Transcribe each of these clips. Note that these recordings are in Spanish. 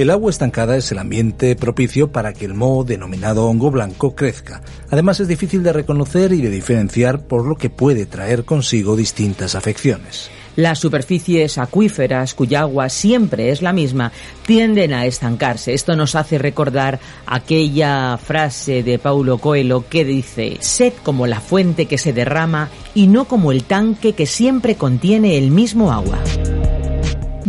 El agua estancada es el ambiente propicio para que el moho denominado hongo blanco crezca. Además es difícil de reconocer y de diferenciar por lo que puede traer consigo distintas afecciones. Las superficies acuíferas, cuya agua siempre es la misma, tienden a estancarse. Esto nos hace recordar aquella frase de Paulo Coelho que dice, sed como la fuente que se derrama y no como el tanque que siempre contiene el mismo agua.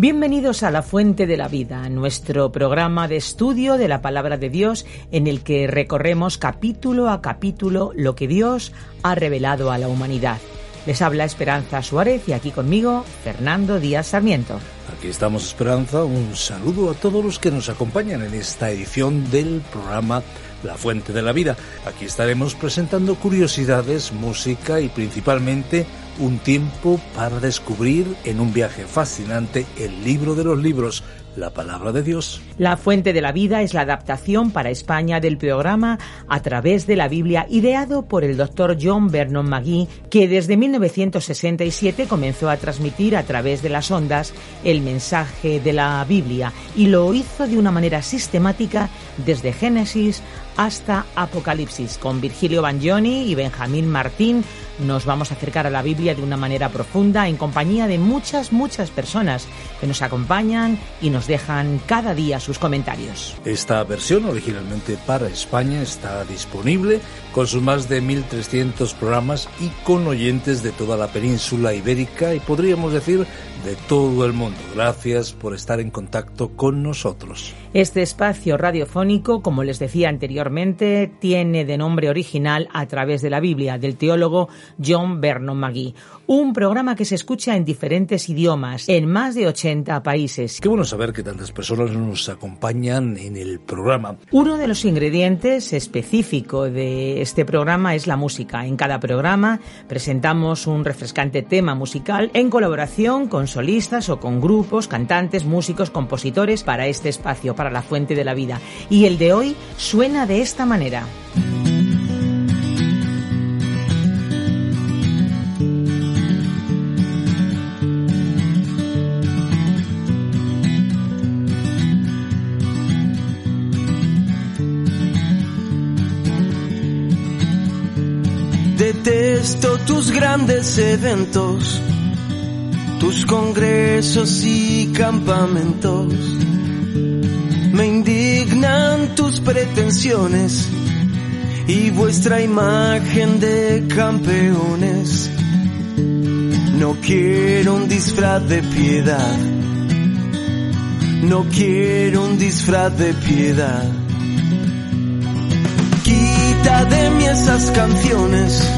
Bienvenidos a La Fuente de la Vida, nuestro programa de estudio de la palabra de Dios en el que recorremos capítulo a capítulo lo que Dios ha revelado a la humanidad. Les habla Esperanza Suárez y aquí conmigo Fernando Díaz Sarmiento. Aquí estamos Esperanza, un saludo a todos los que nos acompañan en esta edición del programa La Fuente de la Vida. Aquí estaremos presentando curiosidades, música y principalmente un tiempo para descubrir en un viaje fascinante el libro de los libros, la palabra de Dios. La Fuente de la Vida es la adaptación para España del programa A través de la Biblia, ideado por el doctor John Vernon McGee, que desde 1967 comenzó a transmitir a través de las ondas el mensaje de la Biblia y lo hizo de una manera sistemática desde Génesis hasta Apocalipsis. Con Virgilio Bagnoni y Benjamín Martín nos vamos a acercar a la Biblia de una manera profunda en compañía de muchas, muchas personas que nos acompañan y nos dejan cada día sus comentarios. Esta versión originalmente para España está disponible con sus más de 1.300 programas y con oyentes de toda la península ibérica y podríamos decir de todo el mundo. Gracias por estar en contacto con nosotros. Este espacio radiofónico, como les decía anteriormente, tiene de nombre original a través de la Biblia del teólogo John Vernon McGee, un programa que se escucha en diferentes idiomas en más de 80 países. Qué bueno saber que tantas personas nos acompañan en el programa. Uno de los ingredientes específico de este programa es la música. En cada programa presentamos un refrescante tema musical en colaboración con solistas o con grupos, cantantes, músicos, compositores para este espacio, para la fuente de la vida. Y el de hoy suena de esta manera. Tus grandes eventos, tus congresos y campamentos. Me indignan tus pretensiones y vuestra imagen de campeones. No quiero un disfraz de piedad. No quiero un disfraz de piedad. Quita de mí esas canciones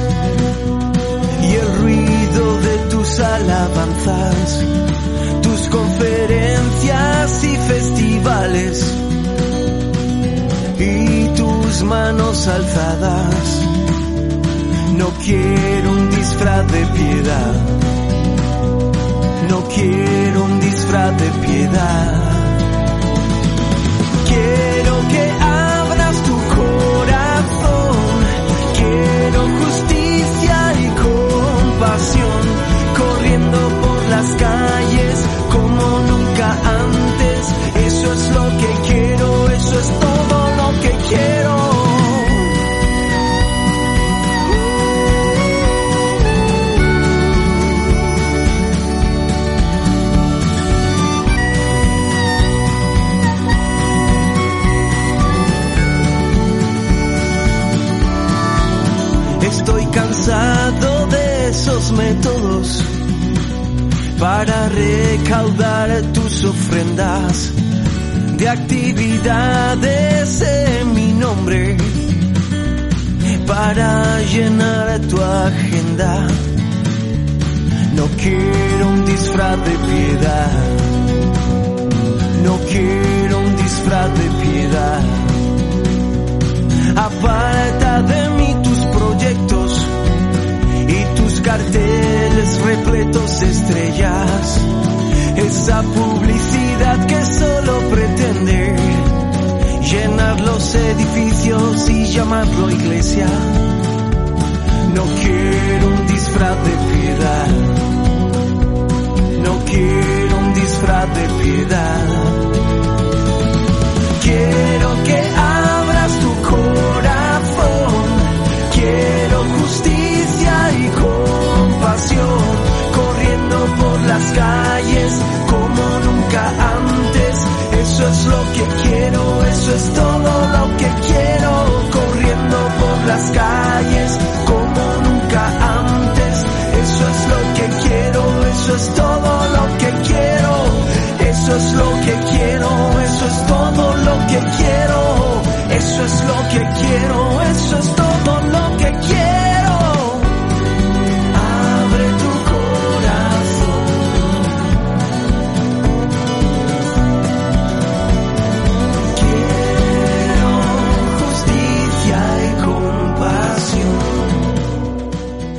manos alzadas. No quiero un disfraz de piedad. No quiero un disfraz de piedad. Quiero que abras tu corazón. Quiero justicia y compasión. Corriendo por las calles como Estoy cansado de esos métodos para recaudar tus ofrendas de actividades en mi nombre para llenar tu agenda. No quiero un disfraz de piedad. No quiero un disfraz de piedad. Aparta de mí y tus carteles repletos de estrellas. Esa publicidad que solo pretende llenar los edificios y llamarlo iglesia. No quiero un disfraz de piedad. No quiero un disfraz de piedad. Que quiero. Eso es lo que quiero, eso es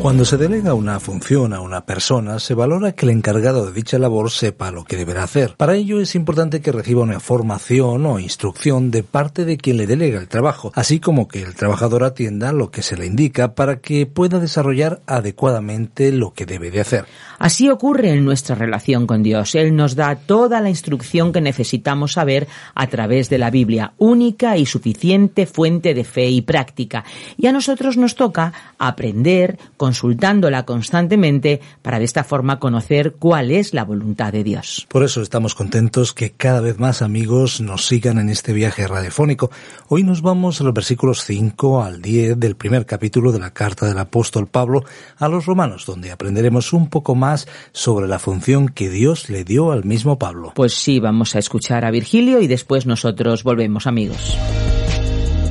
Cuando se delega una función a una persona, se valora que el encargado de dicha labor sepa lo que deberá hacer. Para ello es importante que reciba una formación o instrucción de parte de quien le delega el trabajo, así como que el trabajador atienda lo que se le indica para que pueda desarrollar adecuadamente lo que debe de hacer. Así ocurre en nuestra relación con Dios. Él nos da toda la instrucción que necesitamos saber a través de la Biblia, única y suficiente fuente de fe y práctica. Y a nosotros nos toca aprender consultándola constantemente para de esta forma conocer cuál es la voluntad de Dios. Por eso estamos contentos que cada vez más amigos nos sigan en este viaje radiofónico. Hoy nos vamos a los versículos 5 al 10 del primer capítulo de la carta del apóstol Pablo a los romanos, donde aprenderemos un poco más sobre la función que Dios le dio al mismo Pablo. Pues sí, vamos a escuchar a Virgilio y después nosotros volvemos amigos.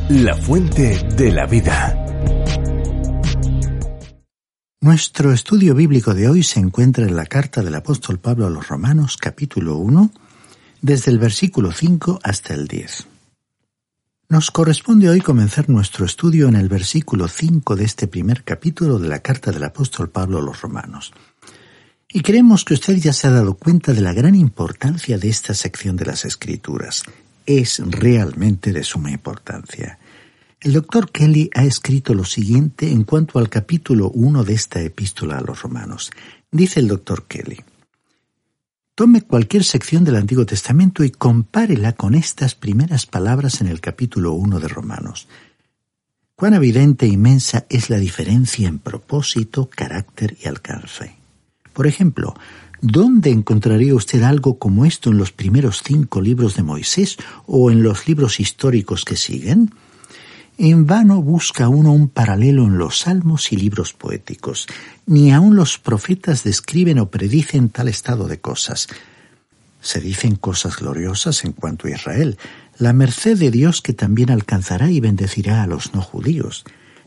La fuente de la vida. Nuestro estudio bíblico de hoy se encuentra en la carta del apóstol Pablo a los Romanos capítulo 1, desde el versículo 5 hasta el 10. Nos corresponde hoy comenzar nuestro estudio en el versículo 5 de este primer capítulo de la carta del apóstol Pablo a los Romanos. Y creemos que usted ya se ha dado cuenta de la gran importancia de esta sección de las Escrituras. Es realmente de suma importancia. El doctor Kelly ha escrito lo siguiente en cuanto al capítulo 1 de esta epístola a los romanos. Dice el doctor Kelly. Tome cualquier sección del Antiguo Testamento y compárela con estas primeras palabras en el capítulo 1 de Romanos. Cuán evidente e inmensa es la diferencia en propósito, carácter y alcance. Por ejemplo, ¿dónde encontraría usted algo como esto en los primeros cinco libros de Moisés o en los libros históricos que siguen? En vano busca uno un paralelo en los salmos y libros poéticos. Ni aun los profetas describen o predicen tal estado de cosas. Se dicen cosas gloriosas en cuanto a Israel, la merced de Dios que también alcanzará y bendecirá a los no judíos,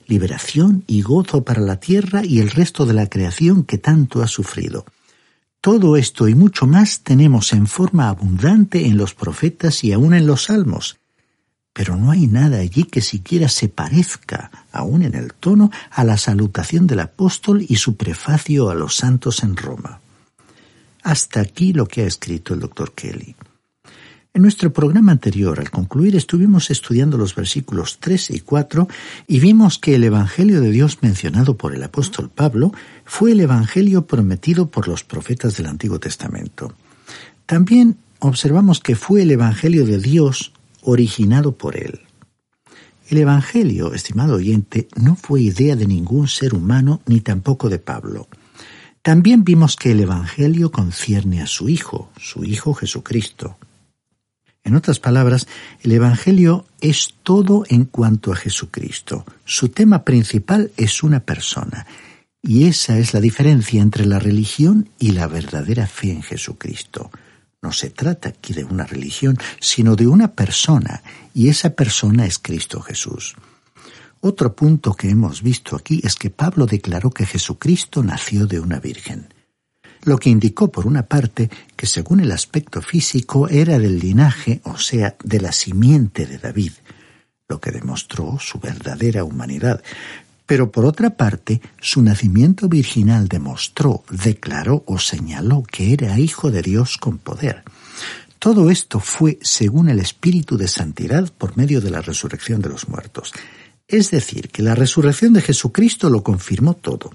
liberación y gozo para la tierra y el resto de la creación que tanto ha sufrido. Todo esto y mucho más tenemos en forma abundante en los profetas y aun en los salmos pero no hay nada allí que siquiera se parezca, aun en el tono, a la salutación del apóstol y su prefacio a los santos en Roma. Hasta aquí lo que ha escrito el doctor Kelly. En nuestro programa anterior, al concluir, estuvimos estudiando los versículos 3 y 4 y vimos que el Evangelio de Dios mencionado por el apóstol Pablo fue el Evangelio prometido por los profetas del Antiguo Testamento. También observamos que fue el Evangelio de Dios originado por él. El Evangelio, estimado oyente, no fue idea de ningún ser humano ni tampoco de Pablo. También vimos que el Evangelio concierne a su Hijo, su Hijo Jesucristo. En otras palabras, el Evangelio es todo en cuanto a Jesucristo. Su tema principal es una persona, y esa es la diferencia entre la religión y la verdadera fe en Jesucristo. No se trata aquí de una religión, sino de una persona, y esa persona es Cristo Jesús. Otro punto que hemos visto aquí es que Pablo declaró que Jesucristo nació de una virgen, lo que indicó por una parte que según el aspecto físico era del linaje, o sea, de la simiente de David, lo que demostró su verdadera humanidad, pero por otra parte, su nacimiento virginal demostró, declaró o señaló que era hijo de Dios con poder. Todo esto fue según el Espíritu de Santidad por medio de la resurrección de los muertos. Es decir, que la resurrección de Jesucristo lo confirmó todo.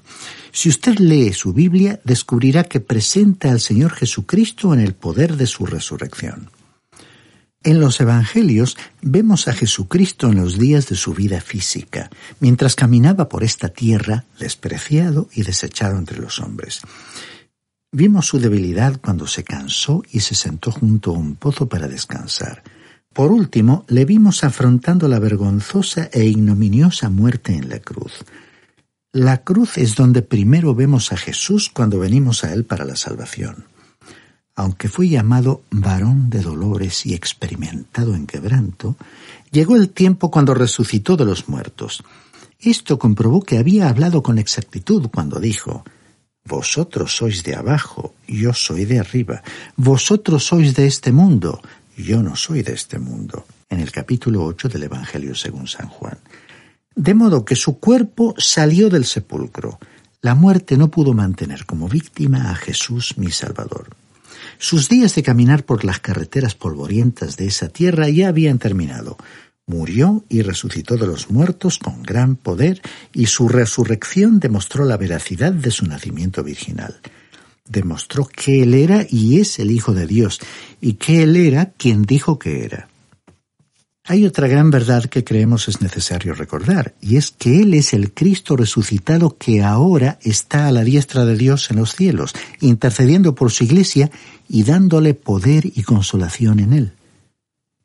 Si usted lee su Biblia, descubrirá que presenta al Señor Jesucristo en el poder de su resurrección. En los Evangelios vemos a Jesucristo en los días de su vida física, mientras caminaba por esta tierra, despreciado y desechado entre los hombres. Vimos su debilidad cuando se cansó y se sentó junto a un pozo para descansar. Por último, le vimos afrontando la vergonzosa e ignominiosa muerte en la cruz. La cruz es donde primero vemos a Jesús cuando venimos a Él para la salvación. Aunque fue llamado varón de dolores y experimentado en quebranto, llegó el tiempo cuando resucitó de los muertos. Esto comprobó que había hablado con exactitud cuando dijo, Vosotros sois de abajo, yo soy de arriba. Vosotros sois de este mundo, yo no soy de este mundo. En el capítulo 8 del Evangelio según San Juan. De modo que su cuerpo salió del sepulcro. La muerte no pudo mantener como víctima a Jesús mi Salvador. Sus días de caminar por las carreteras polvorientas de esa tierra ya habían terminado. Murió y resucitó de los muertos con gran poder y su resurrección demostró la veracidad de su nacimiento virginal. Demostró que Él era y es el Hijo de Dios y que Él era quien dijo que era. Hay otra gran verdad que creemos es necesario recordar, y es que Él es el Cristo resucitado que ahora está a la diestra de Dios en los cielos, intercediendo por su iglesia y dándole poder y consolación en Él.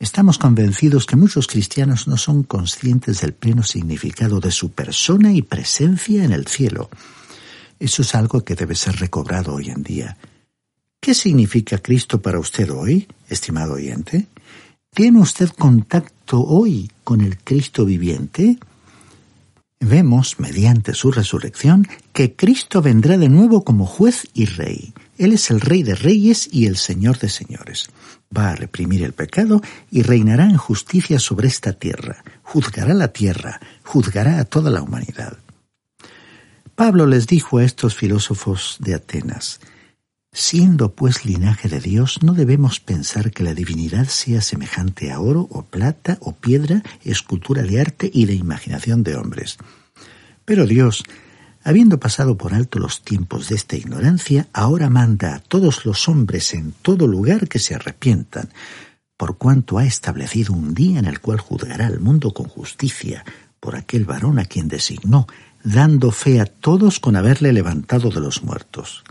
Estamos convencidos que muchos cristianos no son conscientes del pleno significado de su persona y presencia en el cielo. Eso es algo que debe ser recobrado hoy en día. ¿Qué significa Cristo para usted hoy, estimado oyente? ¿Tiene usted contacto hoy con el Cristo viviente? Vemos, mediante su resurrección, que Cristo vendrá de nuevo como juez y rey. Él es el Rey de Reyes y el Señor de Señores. Va a reprimir el pecado y reinará en justicia sobre esta tierra. Juzgará la tierra, juzgará a toda la humanidad. Pablo les dijo a estos filósofos de Atenas, Siendo pues linaje de Dios, no debemos pensar que la divinidad sea semejante a oro o plata o piedra, escultura de arte y de imaginación de hombres. Pero Dios, Habiendo pasado por alto los tiempos de esta ignorancia, ahora manda a todos los hombres en todo lugar que se arrepientan, por cuanto ha establecido un día en el cual juzgará al mundo con justicia por aquel varón a quien designó, dando fe a todos con haberle levantado de los muertos.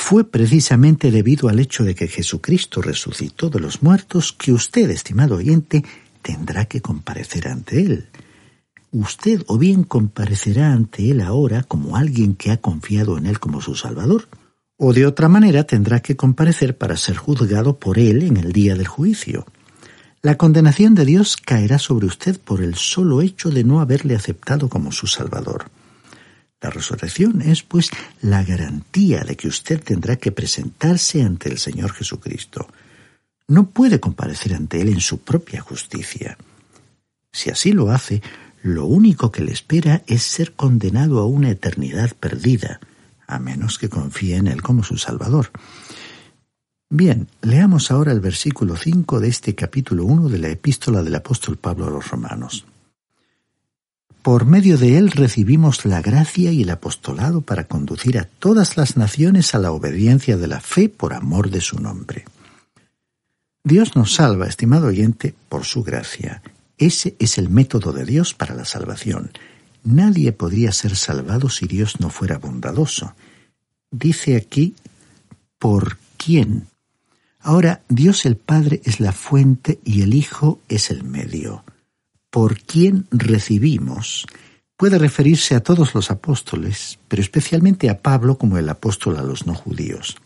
Fue precisamente debido al hecho de que Jesucristo resucitó de los muertos que usted, estimado oyente, tendrá que comparecer ante él usted o bien comparecerá ante Él ahora como alguien que ha confiado en Él como su Salvador, o de otra manera tendrá que comparecer para ser juzgado por Él en el día del juicio. La condenación de Dios caerá sobre usted por el solo hecho de no haberle aceptado como su Salvador. La resurrección es, pues, la garantía de que usted tendrá que presentarse ante el Señor Jesucristo. No puede comparecer ante Él en su propia justicia. Si así lo hace, lo único que le espera es ser condenado a una eternidad perdida, a menos que confíe en Él como su Salvador. Bien, leamos ahora el versículo 5 de este capítulo 1 de la epístola del apóstol Pablo a los romanos. Por medio de él recibimos la gracia y el apostolado para conducir a todas las naciones a la obediencia de la fe por amor de su nombre. Dios nos salva, estimado oyente, por su gracia, ese es el método de Dios para la salvación. Nadie podría ser salvado si Dios no fuera bondadoso. Dice aquí, ¿por quién? Ahora, Dios el Padre es la fuente y el Hijo es el medio. ¿Por quién recibimos? Puede referirse a todos los apóstoles, pero especialmente a Pablo como el apóstol a los no judíos.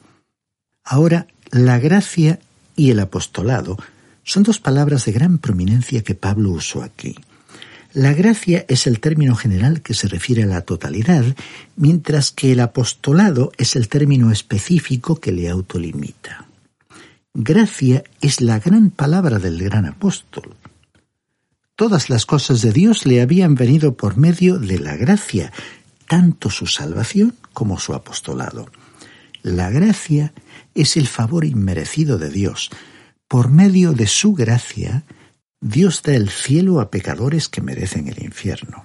Ahora, la gracia y el apostolado son dos palabras de gran prominencia que Pablo usó aquí. La gracia es el término general que se refiere a la totalidad, mientras que el apostolado es el término específico que le autolimita. Gracia es la gran palabra del gran apóstol. Todas las cosas de Dios le habían venido por medio de la gracia, tanto su salvación como su apostolado. La gracia es el favor inmerecido de Dios. Por medio de su gracia, Dios da el cielo a pecadores que merecen el infierno.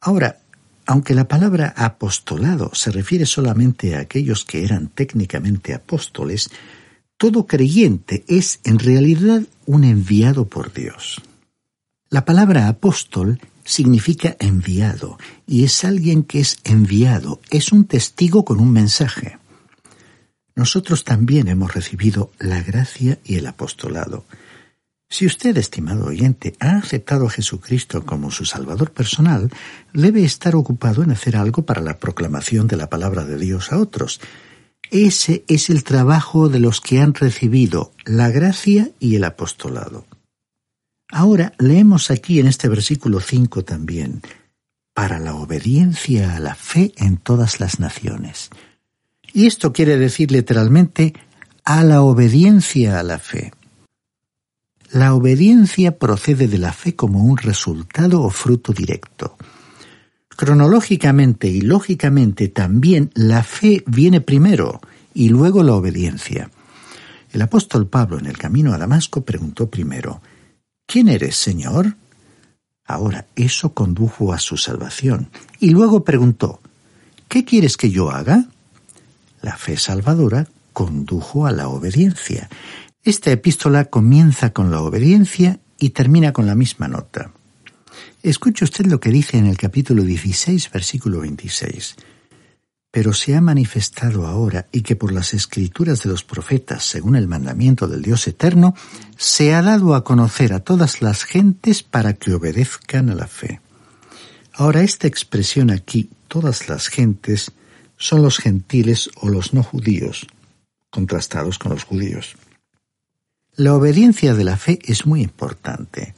Ahora, aunque la palabra apostolado se refiere solamente a aquellos que eran técnicamente apóstoles, todo creyente es en realidad un enviado por Dios. La palabra apóstol significa enviado y es alguien que es enviado, es un testigo con un mensaje. Nosotros también hemos recibido la gracia y el apostolado. Si usted, estimado oyente, ha aceptado a Jesucristo como su Salvador personal, debe estar ocupado en hacer algo para la proclamación de la palabra de Dios a otros. Ese es el trabajo de los que han recibido la gracia y el apostolado. Ahora leemos aquí en este versículo 5 también, para la obediencia a la fe en todas las naciones. Y esto quiere decir literalmente a la obediencia a la fe. La obediencia procede de la fe como un resultado o fruto directo. Cronológicamente y lógicamente también la fe viene primero y luego la obediencia. El apóstol Pablo en el camino a Damasco preguntó primero, ¿Quién eres, Señor? Ahora eso condujo a su salvación. Y luego preguntó, ¿Qué quieres que yo haga? La fe salvadora condujo a la obediencia. Esta epístola comienza con la obediencia y termina con la misma nota. Escuche usted lo que dice en el capítulo 16, versículo 26. Pero se ha manifestado ahora y que por las escrituras de los profetas, según el mandamiento del Dios eterno, se ha dado a conocer a todas las gentes para que obedezcan a la fe. Ahora esta expresión aquí, todas las gentes, son los gentiles o los no judíos, contrastados con los judíos. La obediencia de la fe es muy importante.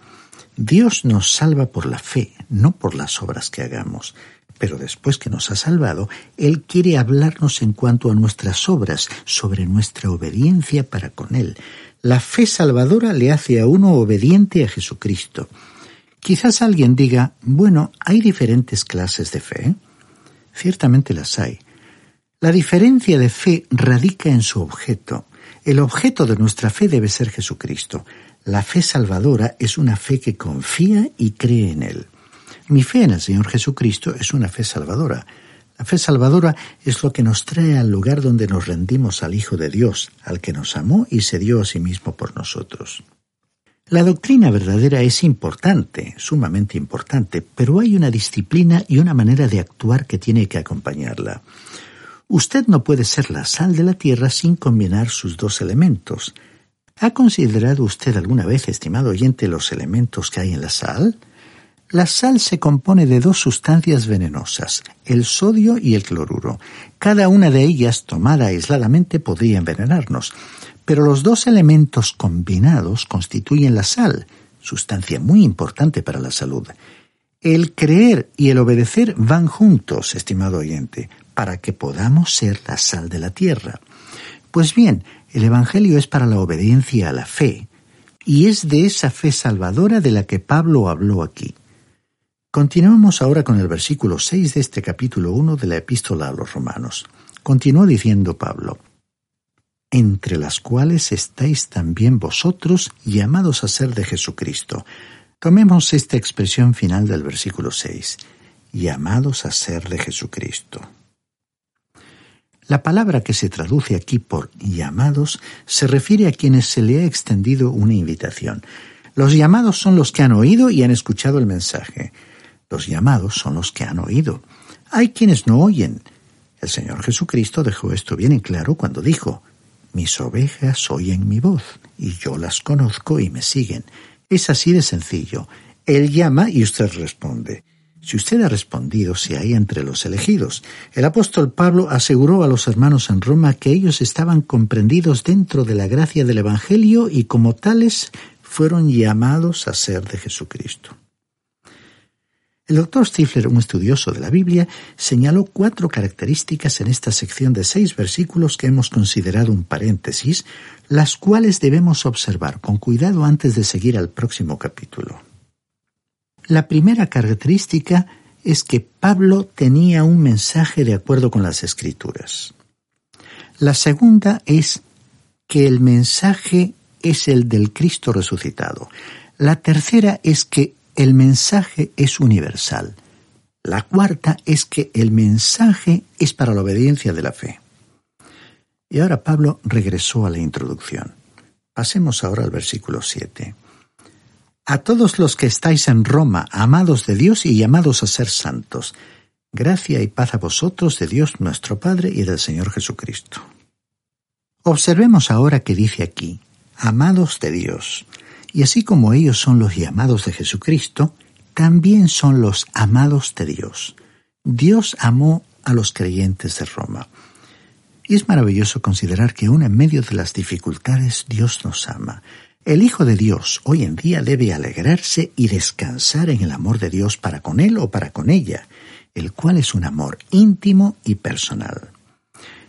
Dios nos salva por la fe, no por las obras que hagamos. Pero después que nos ha salvado, Él quiere hablarnos en cuanto a nuestras obras, sobre nuestra obediencia para con Él. La fe salvadora le hace a uno obediente a Jesucristo. Quizás alguien diga, bueno, hay diferentes clases de fe. Ciertamente las hay. La diferencia de fe radica en su objeto. El objeto de nuestra fe debe ser Jesucristo. La fe salvadora es una fe que confía y cree en Él. Mi fe en el Señor Jesucristo es una fe salvadora. La fe salvadora es lo que nos trae al lugar donde nos rendimos al Hijo de Dios, al que nos amó y se dio a sí mismo por nosotros. La doctrina verdadera es importante, sumamente importante, pero hay una disciplina y una manera de actuar que tiene que acompañarla. Usted no puede ser la sal de la tierra sin combinar sus dos elementos. ¿Ha considerado usted alguna vez, estimado oyente, los elementos que hay en la sal? La sal se compone de dos sustancias venenosas, el sodio y el cloruro. Cada una de ellas, tomada aisladamente, podría envenenarnos, pero los dos elementos combinados constituyen la sal, sustancia muy importante para la salud. El creer y el obedecer van juntos, estimado oyente para que podamos ser la sal de la tierra. Pues bien, el Evangelio es para la obediencia a la fe, y es de esa fe salvadora de la que Pablo habló aquí. Continuamos ahora con el versículo 6 de este capítulo 1 de la epístola a los romanos. Continuó diciendo Pablo, entre las cuales estáis también vosotros llamados a ser de Jesucristo. Tomemos esta expresión final del versículo 6, llamados a ser de Jesucristo. La palabra que se traduce aquí por llamados se refiere a quienes se le ha extendido una invitación. Los llamados son los que han oído y han escuchado el mensaje. Los llamados son los que han oído. Hay quienes no oyen. El Señor Jesucristo dejó esto bien en claro cuando dijo, Mis ovejas oyen mi voz, y yo las conozco y me siguen. Es así de sencillo. Él llama y usted responde. Si usted ha respondido, se hay entre los elegidos. El apóstol Pablo aseguró a los hermanos en Roma que ellos estaban comprendidos dentro de la gracia del Evangelio y como tales fueron llamados a ser de Jesucristo. El doctor Stifler, un estudioso de la Biblia, señaló cuatro características en esta sección de seis versículos que hemos considerado un paréntesis, las cuales debemos observar con cuidado antes de seguir al próximo capítulo. La primera característica es que Pablo tenía un mensaje de acuerdo con las escrituras. La segunda es que el mensaje es el del Cristo resucitado. La tercera es que el mensaje es universal. La cuarta es que el mensaje es para la obediencia de la fe. Y ahora Pablo regresó a la introducción. Pasemos ahora al versículo 7. A todos los que estáis en Roma, amados de Dios y llamados a ser santos, gracia y paz a vosotros de Dios nuestro Padre y del Señor Jesucristo. Observemos ahora que dice aquí, amados de Dios. Y así como ellos son los llamados de Jesucristo, también son los amados de Dios. Dios amó a los creyentes de Roma. Y es maravilloso considerar que aún en medio de las dificultades Dios nos ama. El Hijo de Dios hoy en día debe alegrarse y descansar en el amor de Dios para con Él o para con ella, el cual es un amor íntimo y personal.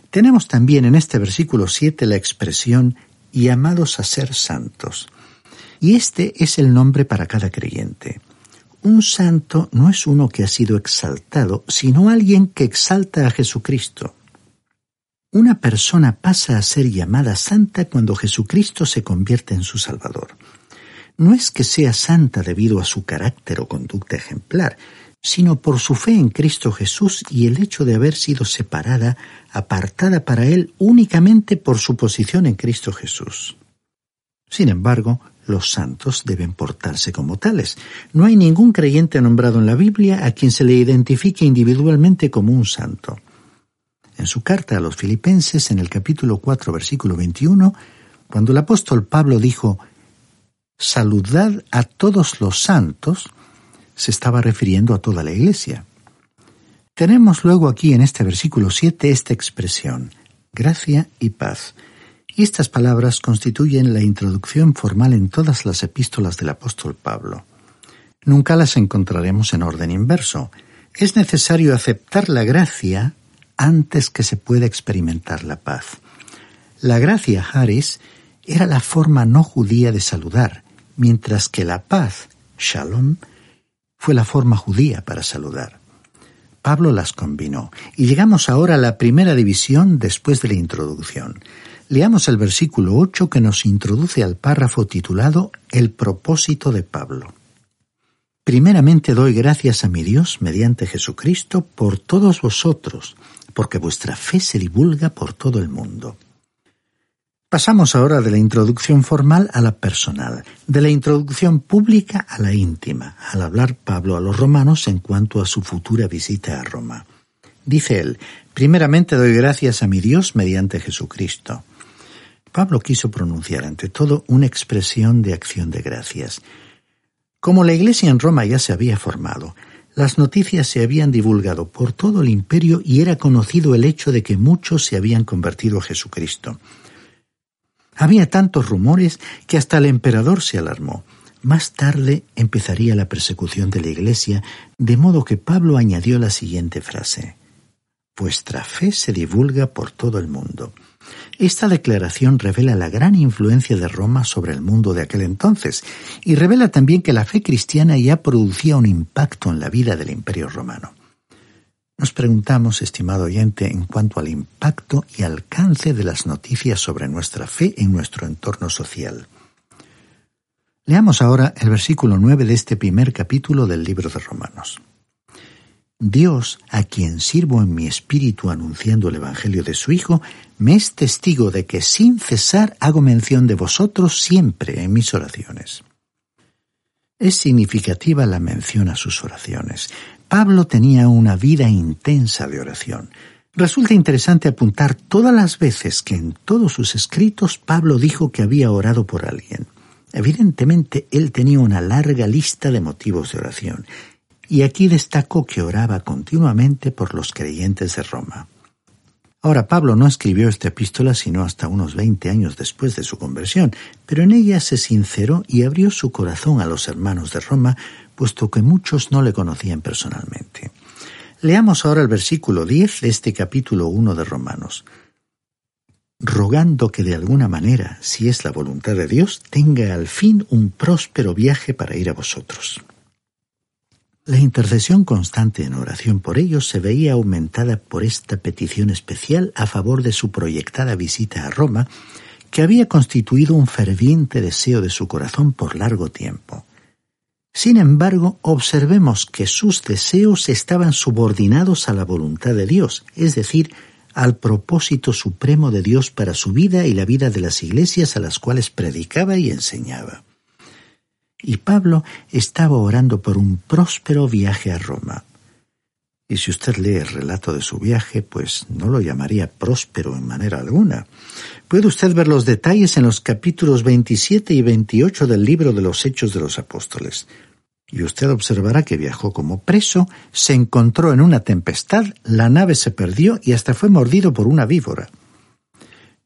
Tenemos también en este versículo 7 la expresión llamados a ser santos. Y este es el nombre para cada creyente. Un santo no es uno que ha sido exaltado, sino alguien que exalta a Jesucristo. Una persona pasa a ser llamada santa cuando Jesucristo se convierte en su Salvador. No es que sea santa debido a su carácter o conducta ejemplar, sino por su fe en Cristo Jesús y el hecho de haber sido separada, apartada para Él únicamente por su posición en Cristo Jesús. Sin embargo, los santos deben portarse como tales. No hay ningún creyente nombrado en la Biblia a quien se le identifique individualmente como un santo. En su carta a los filipenses, en el capítulo 4, versículo 21, cuando el apóstol Pablo dijo, Saludad a todos los santos, se estaba refiriendo a toda la iglesia. Tenemos luego aquí en este versículo 7 esta expresión, gracia y paz. Estas palabras constituyen la introducción formal en todas las epístolas del apóstol Pablo. Nunca las encontraremos en orden inverso. Es necesario aceptar la gracia antes que se pueda experimentar la paz. La gracia, Haris, era la forma no judía de saludar, mientras que la paz, Shalom, fue la forma judía para saludar. Pablo las combinó, y llegamos ahora a la primera división después de la introducción. Leamos el versículo 8 que nos introduce al párrafo titulado El propósito de Pablo. Primeramente doy gracias a mi Dios mediante Jesucristo por todos vosotros, porque vuestra fe se divulga por todo el mundo. Pasamos ahora de la introducción formal a la personal, de la introducción pública a la íntima, al hablar Pablo a los romanos en cuanto a su futura visita a Roma. Dice él, primeramente doy gracias a mi Dios mediante Jesucristo. Pablo quiso pronunciar ante todo una expresión de acción de gracias. Como la iglesia en Roma ya se había formado, las noticias se habían divulgado por todo el imperio y era conocido el hecho de que muchos se habían convertido a Jesucristo. Había tantos rumores que hasta el emperador se alarmó. Más tarde empezaría la persecución de la Iglesia, de modo que Pablo añadió la siguiente frase. Vuestra fe se divulga por todo el mundo. Esta declaración revela la gran influencia de Roma sobre el mundo de aquel entonces y revela también que la fe cristiana ya producía un impacto en la vida del imperio romano. Nos preguntamos, estimado oyente, en cuanto al impacto y alcance de las noticias sobre nuestra fe en nuestro entorno social. Leamos ahora el versículo 9 de este primer capítulo del libro de Romanos. Dios, a quien sirvo en mi espíritu anunciando el Evangelio de su Hijo, me es testigo de que sin cesar hago mención de vosotros siempre en mis oraciones. Es significativa la mención a sus oraciones. Pablo tenía una vida intensa de oración. Resulta interesante apuntar todas las veces que en todos sus escritos Pablo dijo que había orado por alguien. Evidentemente él tenía una larga lista de motivos de oración y aquí destacó que oraba continuamente por los creyentes de Roma. Ahora, Pablo no escribió esta epístola sino hasta unos veinte años después de su conversión, pero en ella se sinceró y abrió su corazón a los hermanos de Roma puesto que muchos no le conocían personalmente. Leamos ahora el versículo 10 de este capítulo 1 de Romanos. Rogando que de alguna manera, si es la voluntad de Dios, tenga al fin un próspero viaje para ir a vosotros. La intercesión constante en oración por ellos se veía aumentada por esta petición especial a favor de su proyectada visita a Roma, que había constituido un ferviente deseo de su corazón por largo tiempo. Sin embargo, observemos que sus deseos estaban subordinados a la voluntad de Dios, es decir, al propósito supremo de Dios para su vida y la vida de las iglesias a las cuales predicaba y enseñaba. Y Pablo estaba orando por un próspero viaje a Roma. Y si usted lee el relato de su viaje, pues no lo llamaría próspero en manera alguna. Puede usted ver los detalles en los capítulos 27 y 28 del libro de los Hechos de los Apóstoles. Y usted observará que viajó como preso, se encontró en una tempestad, la nave se perdió y hasta fue mordido por una víbora.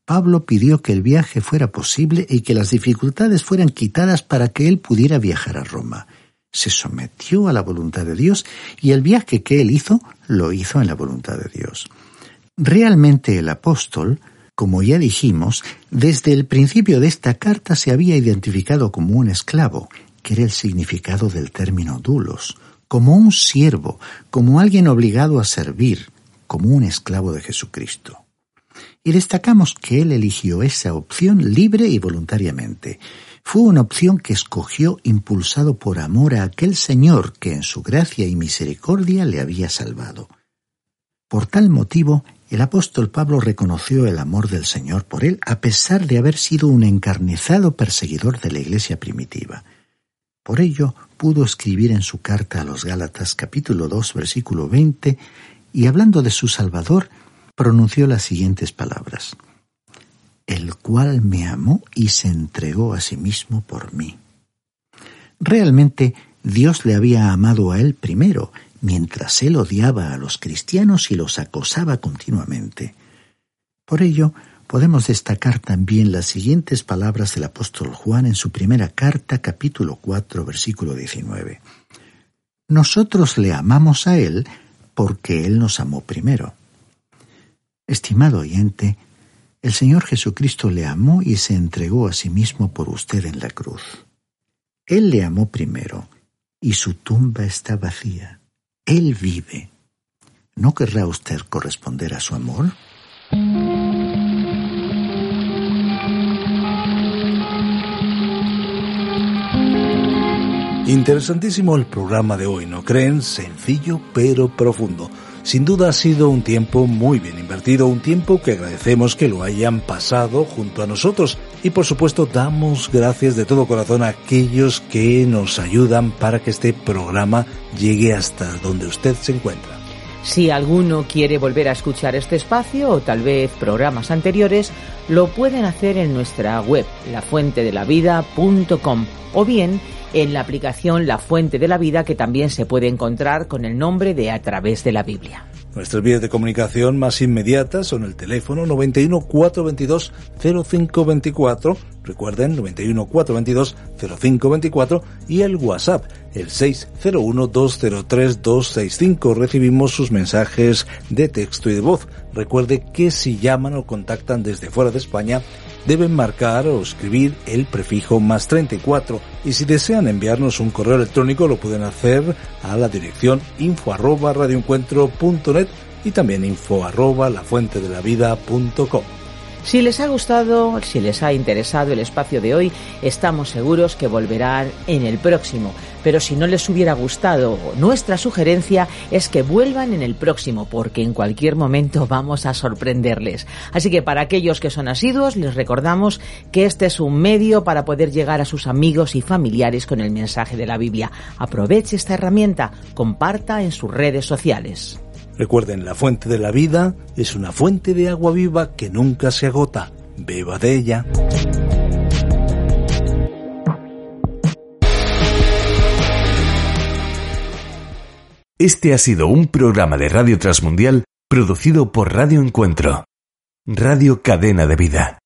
Pablo pidió que el viaje fuera posible y que las dificultades fueran quitadas para que él pudiera viajar a Roma se sometió a la voluntad de Dios y el viaje que él hizo lo hizo en la voluntad de Dios. Realmente el apóstol, como ya dijimos, desde el principio de esta carta se había identificado como un esclavo, que era el significado del término dulos, como un siervo, como alguien obligado a servir, como un esclavo de Jesucristo. Y destacamos que él eligió esa opción libre y voluntariamente, fue una opción que escogió impulsado por amor a aquel Señor que en su gracia y misericordia le había salvado. Por tal motivo, el apóstol Pablo reconoció el amor del Señor por él a pesar de haber sido un encarnizado perseguidor de la iglesia primitiva. Por ello, pudo escribir en su carta a los Gálatas capítulo 2 versículo 20 y hablando de su Salvador, pronunció las siguientes palabras el cual me amó y se entregó a sí mismo por mí. Realmente Dios le había amado a él primero, mientras él odiaba a los cristianos y los acosaba continuamente. Por ello, podemos destacar también las siguientes palabras del apóstol Juan en su primera carta, capítulo 4, versículo 19. Nosotros le amamos a Él porque Él nos amó primero. Estimado oyente, el Señor Jesucristo le amó y se entregó a sí mismo por usted en la cruz. Él le amó primero y su tumba está vacía. Él vive. ¿No querrá usted corresponder a su amor? Interesantísimo el programa de hoy, ¿no creen? Sencillo pero profundo. Sin duda ha sido un tiempo muy bien invertido, un tiempo que agradecemos que lo hayan pasado junto a nosotros y por supuesto damos gracias de todo corazón a aquellos que nos ayudan para que este programa llegue hasta donde usted se encuentra. Si alguno quiere volver a escuchar este espacio o tal vez programas anteriores, lo pueden hacer en nuestra web, lafuentedelavida.com o bien en la aplicación La Fuente de la Vida que también se puede encontrar con el nombre de A través de la Biblia. Nuestras vías de comunicación más inmediatas son el teléfono 91 422 0524, recuerden 91 422 0524 y el WhatsApp el 601 203 265. Recibimos sus mensajes de texto y de voz. Recuerde que si llaman o contactan desde fuera de España deben marcar o escribir el prefijo más 34 y si desean enviarnos un correo electrónico lo pueden hacer a la dirección info arroba radioencuentro.net y también info arroba lafuentedelavida.com. Si les ha gustado, si les ha interesado el espacio de hoy, estamos seguros que volverán en el próximo. Pero si no les hubiera gustado, nuestra sugerencia es que vuelvan en el próximo, porque en cualquier momento vamos a sorprenderles. Así que para aquellos que son asiduos, les recordamos que este es un medio para poder llegar a sus amigos y familiares con el mensaje de la Biblia. Aproveche esta herramienta, comparta en sus redes sociales. Recuerden, la fuente de la vida es una fuente de agua viva que nunca se agota. Beba de ella. Este ha sido un programa de Radio Transmundial producido por Radio Encuentro, Radio Cadena de Vida.